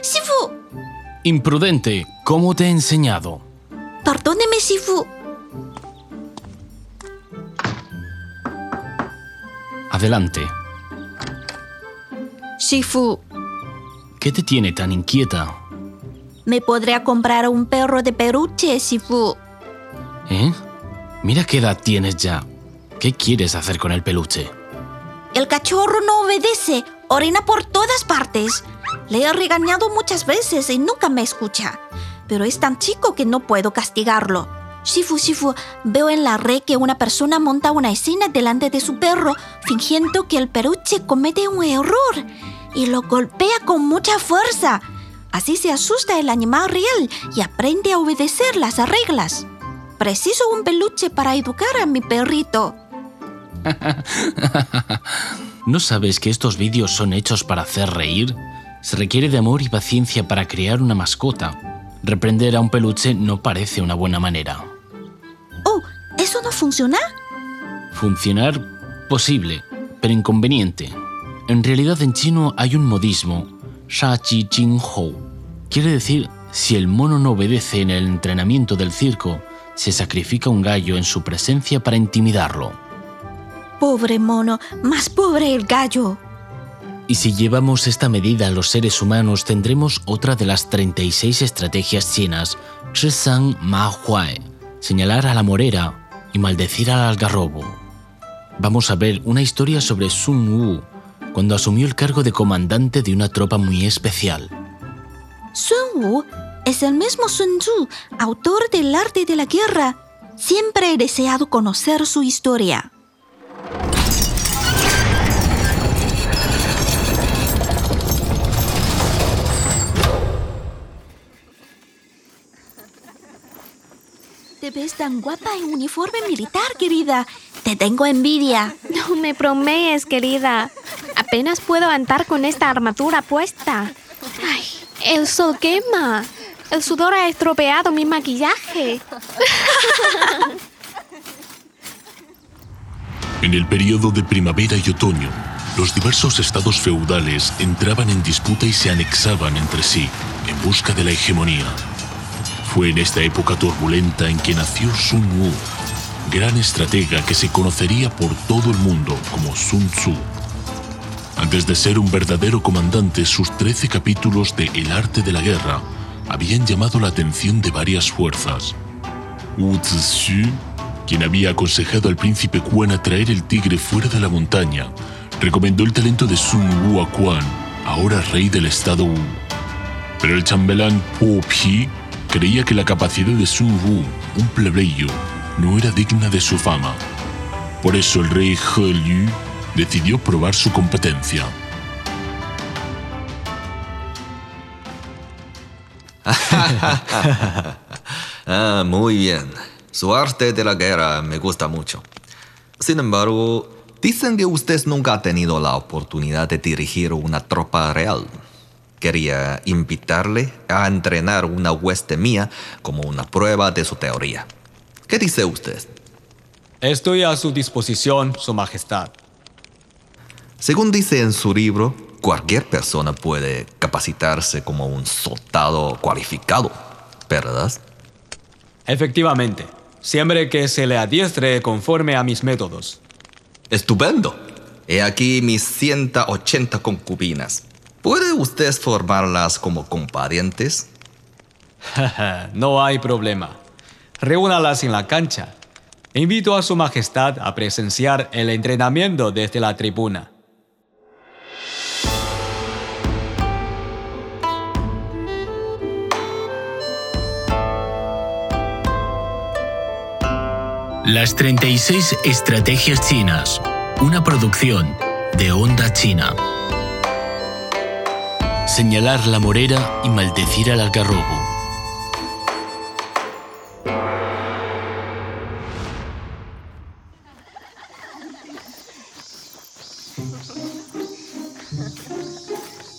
Sifu. Imprudente, ¿cómo te he enseñado? Perdóneme, Sifu. Adelante. Sifu, ¿Qué te tiene tan inquieta? ¿me podría comprar un perro de peluche, Sifu? ¿Eh? Mira qué edad tienes ya. ¿Qué quieres hacer con el peluche? El cachorro no obedece, orina por todas partes. Le he regañado muchas veces y nunca me escucha. Pero es tan chico que no puedo castigarlo. Shifu, Shifu, veo en la red que una persona monta una escena delante de su perro, fingiendo que el peluche comete un error y lo golpea con mucha fuerza. Así se asusta el animal real y aprende a obedecer las reglas. Preciso un peluche para educar a mi perrito. ¿No sabes que estos vídeos son hechos para hacer reír? Se requiere de amor y paciencia para crear una mascota. Reprender a un peluche no parece una buena manera. Oh, ¿eso no funciona? Funcionar posible, pero inconveniente. En realidad en chino hay un modismo, sha ji jing hou. Quiere decir, si el mono no obedece en el entrenamiento del circo, se sacrifica un gallo en su presencia para intimidarlo. Pobre mono, más pobre el gallo. Y si llevamos esta medida a los seres humanos, tendremos otra de las 36 estrategias chinas, Zhisang Ma Huai, señalar a la morera y maldecir al algarrobo. Vamos a ver una historia sobre Sun Wu, cuando asumió el cargo de comandante de una tropa muy especial. Sun Wu es el mismo Sun Tzu, autor del arte de la guerra. Siempre he deseado conocer su historia. Te ves tan guapa en uniforme militar, querida. Te tengo envidia. No me bromees, querida. Apenas puedo andar con esta armadura puesta. Ay, el sol quema. El sudor ha estropeado mi maquillaje. En el periodo de primavera y otoño, los diversos estados feudales entraban en disputa y se anexaban entre sí en busca de la hegemonía. Fue en esta época turbulenta en que nació Sun Wu, gran estratega que se conocería por todo el mundo como Sun Tzu. Antes de ser un verdadero comandante, sus 13 capítulos de El arte de la guerra habían llamado la atención de varias fuerzas. Wu Zixu, quien había aconsejado al príncipe Quan a traer el tigre fuera de la montaña, recomendó el talento de Sun Wu a Quan, ahora rey del estado Wu. Pero el chambelán Po Pi creía que la capacidad de Sun Wu, un plebeyo, no era digna de su fama. Por eso el rey He Liu decidió probar su competencia. Ah, muy bien. Su arte de la guerra me gusta mucho. Sin embargo, dicen que usted nunca ha tenido la oportunidad de dirigir una tropa real. Quería invitarle a entrenar una hueste mía como una prueba de su teoría. ¿Qué dice usted? Estoy a su disposición, Su Majestad. Según dice en su libro, cualquier persona puede capacitarse como un soldado cualificado, ¿verdad? Efectivamente, siempre que se le adiestre conforme a mis métodos. Estupendo. He aquí mis 180 concubinas. ¿Puede usted formarlas como comparientes? no hay problema. Reúnalas en la cancha. Invito a Su Majestad a presenciar el entrenamiento desde la tribuna. Las 36 Estrategias Chinas, una producción de Onda China. Señalar la morera y maldecir al algarrobo.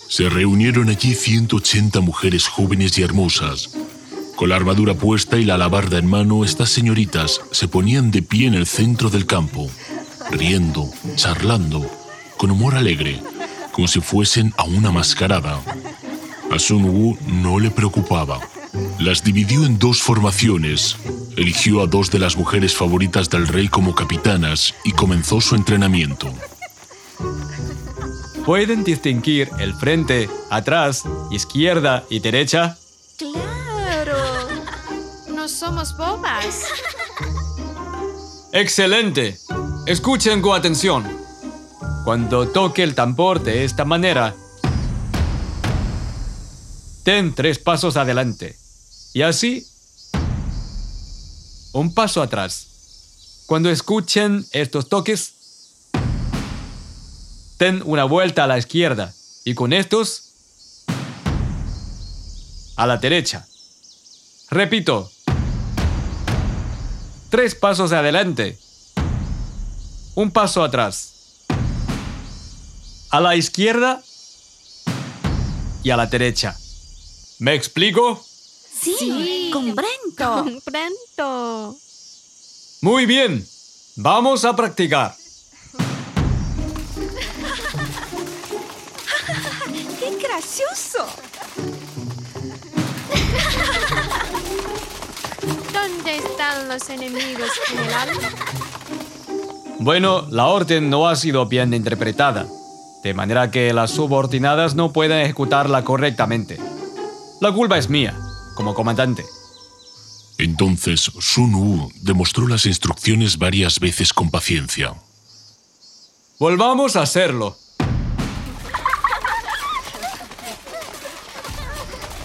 Se reunieron allí 180 mujeres jóvenes y hermosas. Con la armadura puesta y la alabarda en mano, estas señoritas se ponían de pie en el centro del campo, riendo, charlando, con humor alegre, como si fuesen a una mascarada. A Sun Wu no le preocupaba. Las dividió en dos formaciones. Eligió a dos de las mujeres favoritas del rey como capitanas y comenzó su entrenamiento. ¿Pueden distinguir el frente, atrás, izquierda y derecha? Claro. No somos bobas. ¡Excelente! Escuchen con atención. Cuando toque el tambor de esta manera, den tres pasos adelante. Y así, un paso atrás. Cuando escuchen estos toques, den una vuelta a la izquierda. Y con estos, a la derecha. Repito, tres pasos adelante, un paso atrás, a la izquierda y a la derecha. ¿Me explico? Sí, comprendo. Comprendo. Muy bien, vamos a practicar. ¡Qué gracioso! ¿Dónde están los enemigos, general? Bueno, la orden no ha sido bien interpretada, de manera que las subordinadas no pueden ejecutarla correctamente. La culpa es mía, como comandante. Entonces Sun Wu demostró las instrucciones varias veces con paciencia. Volvamos a hacerlo.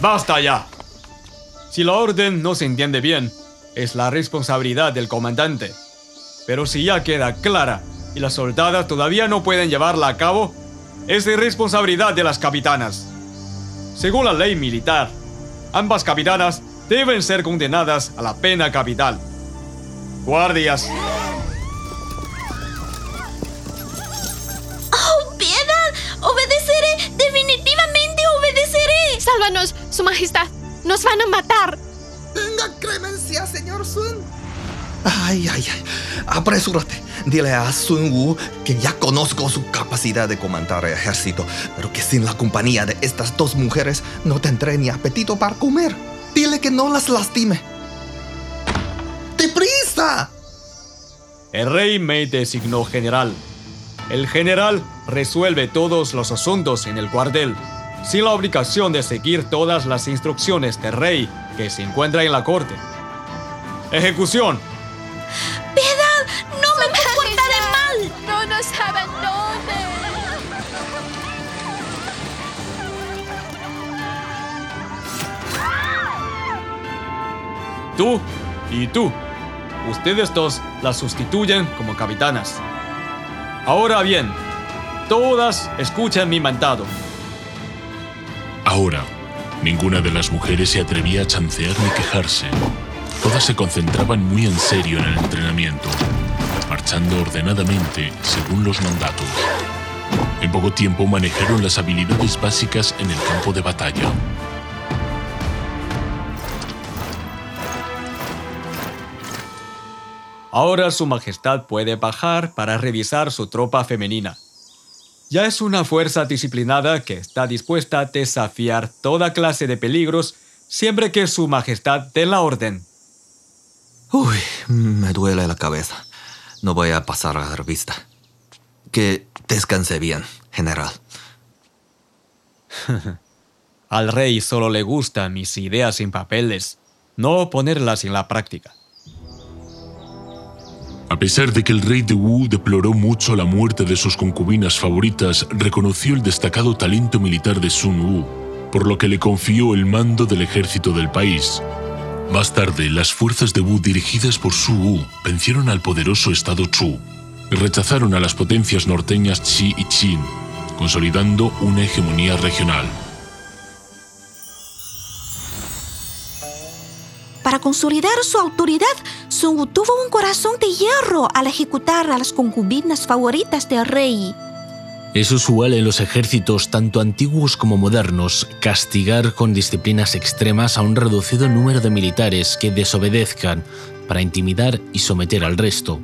¡Basta ya! Si la orden no se entiende bien, es la responsabilidad del comandante. Pero si ya queda clara y las soldadas todavía no pueden llevarla a cabo, es de responsabilidad de las capitanas. Según la ley militar, ambas capitanas deben ser condenadas a la pena capital. Guardias, ¡Oh, piedad! ¡Obedeceré! ¡Definitivamente obedeceré! ¡Sálvanos, Su Majestad! ¡Nos van a matar! Tenga clemencia, señor Sun. Ay, ay, ay. Apresúrate. Dile a Sun Wu que ya conozco su capacidad de comandar ejército, pero que sin la compañía de estas dos mujeres no tendré ni apetito para comer. Dile que no las lastime. ¡Deprisa! El rey me designó general. El general resuelve todos los asuntos en el cuartel, sin la obligación de seguir todas las instrucciones del rey que se encuentra en la corte. Ejecución. Tú y tú. Ustedes dos las sustituyen como capitanas. Ahora bien, todas escuchen mi mandado. Ahora, ninguna de las mujeres se atrevía a chancear ni quejarse. Todas se concentraban muy en serio en el entrenamiento, marchando ordenadamente según los mandatos. En poco tiempo manejaron las habilidades básicas en el campo de batalla. Ahora Su Majestad puede bajar para revisar su tropa femenina. Ya es una fuerza disciplinada que está dispuesta a desafiar toda clase de peligros siempre que Su Majestad dé la orden. Uy, me duele la cabeza. No voy a pasar a la revista. Que descanse bien, general. Al rey solo le gustan mis ideas sin papeles, no ponerlas en la práctica. A pesar de que el rey de Wu deploró mucho la muerte de sus concubinas favoritas, reconoció el destacado talento militar de Sun Wu, por lo que le confió el mando del ejército del país. Más tarde, las fuerzas de Wu dirigidas por Su Wu vencieron al poderoso estado Chu y rechazaron a las potencias norteñas Qi y Qin, consolidando una hegemonía regional. Para consolidar su autoridad, Sun Wu tuvo un corazón de hierro al ejecutar a las concubinas favoritas del rey. Es usual en los ejércitos tanto antiguos como modernos castigar con disciplinas extremas a un reducido número de militares que desobedezcan para intimidar y someter al resto.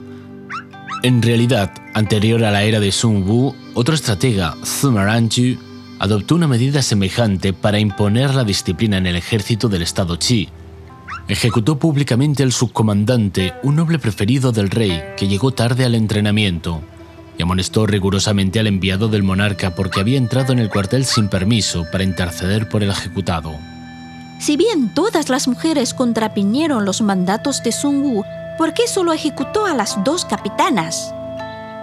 En realidad, anterior a la era de Sun Wu, otro estratega, Sima Ranju, adoptó una medida semejante para imponer la disciplina en el ejército del estado Qi. Ejecutó públicamente al subcomandante, un noble preferido del rey, que llegó tarde al entrenamiento, y amonestó rigurosamente al enviado del monarca porque había entrado en el cuartel sin permiso para interceder por el ejecutado. Si bien todas las mujeres contrapiñeron los mandatos de Sun Wu, ¿por qué solo ejecutó a las dos capitanas?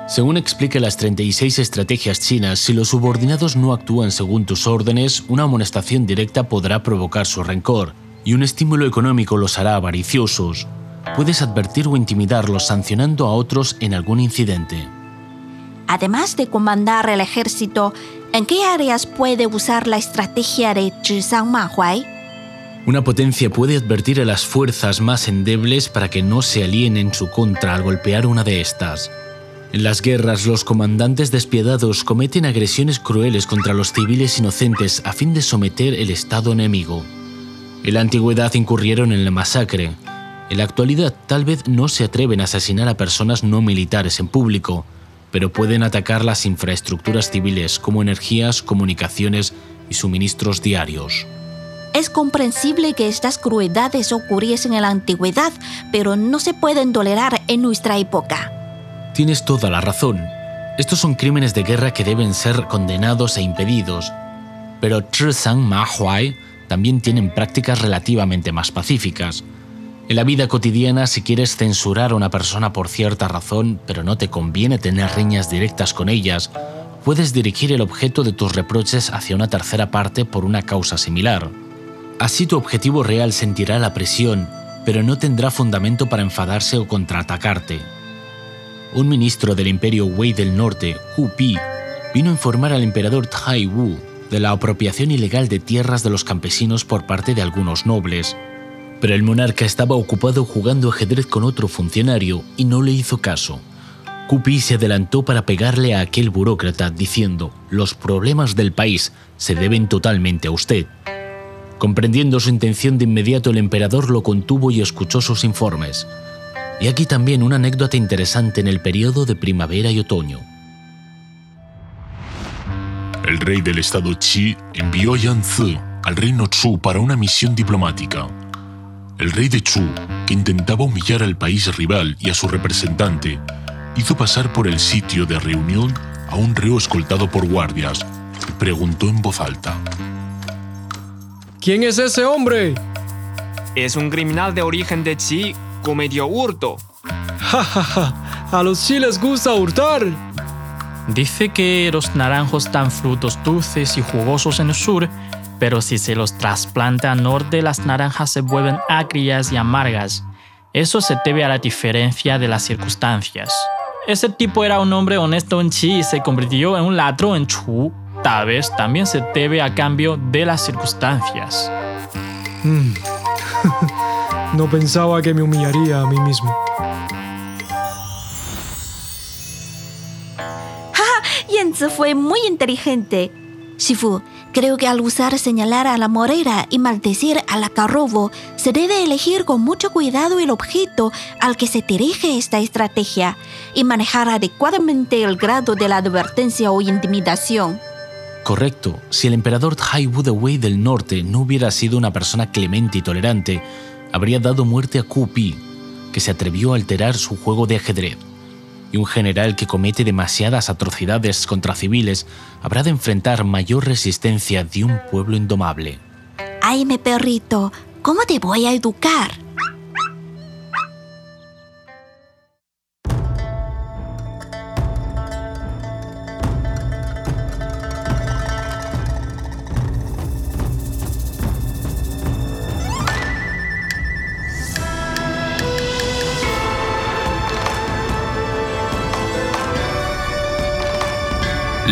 Según explica las 36 estrategias chinas, si los subordinados no actúan según tus órdenes, una amonestación directa podrá provocar su rencor, y un estímulo económico los hará avariciosos. Puedes advertir o intimidarlos sancionando a otros en algún incidente. Además de comandar el ejército, ¿en qué áreas puede usar la estrategia de Zhisang Mahuai? Una potencia puede advertir a las fuerzas más endebles para que no se alíen en su contra al golpear una de estas. En las guerras, los comandantes despiadados cometen agresiones crueles contra los civiles inocentes a fin de someter el Estado enemigo. En la antigüedad incurrieron en la masacre. En la actualidad tal vez no se atreven a asesinar a personas no militares en público, pero pueden atacar las infraestructuras civiles como energías, comunicaciones y suministros diarios. Es comprensible que estas crueldades ocurriesen en la antigüedad, pero no se pueden tolerar en nuestra época. Tienes toda la razón. Estos son crímenes de guerra que deben ser condenados e impedidos. Pero Zhisang Ma Huai también tienen prácticas relativamente más pacíficas. En la vida cotidiana, si quieres censurar a una persona por cierta razón, pero no te conviene tener riñas directas con ellas, puedes dirigir el objeto de tus reproches hacia una tercera parte por una causa similar. Así tu objetivo real sentirá la presión, pero no tendrá fundamento para enfadarse o contraatacarte un ministro del imperio Wei del Norte, Hu Pi, vino a informar al emperador Tai Wu de la apropiación ilegal de tierras de los campesinos por parte de algunos nobles. Pero el monarca estaba ocupado jugando ajedrez con otro funcionario y no le hizo caso. Pi se adelantó para pegarle a aquel burócrata diciendo, los problemas del país se deben totalmente a usted. Comprendiendo su intención de inmediato, el emperador lo contuvo y escuchó sus informes. Y aquí también una anécdota interesante en el periodo de primavera y otoño. El rey del estado Qi envió a Yan Zi al reino Chu para una misión diplomática. El rey de Chu, que intentaba humillar al país rival y a su representante, hizo pasar por el sitio de reunión a un reo escoltado por guardias y preguntó en voz alta. ¿Quién es ese hombre? Es un criminal de origen de Qi cometió hurto. Ja, ja, ja. A los sí les gusta hurtar. Dice que los naranjos dan frutos dulces y jugosos en el sur, pero si se los trasplanta al norte, las naranjas se vuelven agrias y amargas. Eso se debe a la diferencia de las circunstancias. Ese tipo era un hombre honesto en Chi y se convirtió en un ladrón en Chu. Tal vez también se debe a cambio de las circunstancias. Mm. No pensaba que me humillaría a mí mismo. Fue muy inteligente. Shifu, creo que al usar señalar a la morera y maldecir a la carrobo, se debe elegir con mucho cuidado el objeto al que se dirige esta estrategia y manejar adecuadamente el grado de la advertencia o intimidación. Correcto. Si el emperador Tai Wu de Wei del Norte no hubiera sido una persona clemente y tolerante, habría dado muerte a Ku Pi, que se atrevió a alterar su juego de ajedrez. Y un general que comete demasiadas atrocidades contra civiles habrá de enfrentar mayor resistencia de un pueblo indomable. Ay, perrito, ¿cómo te voy a educar?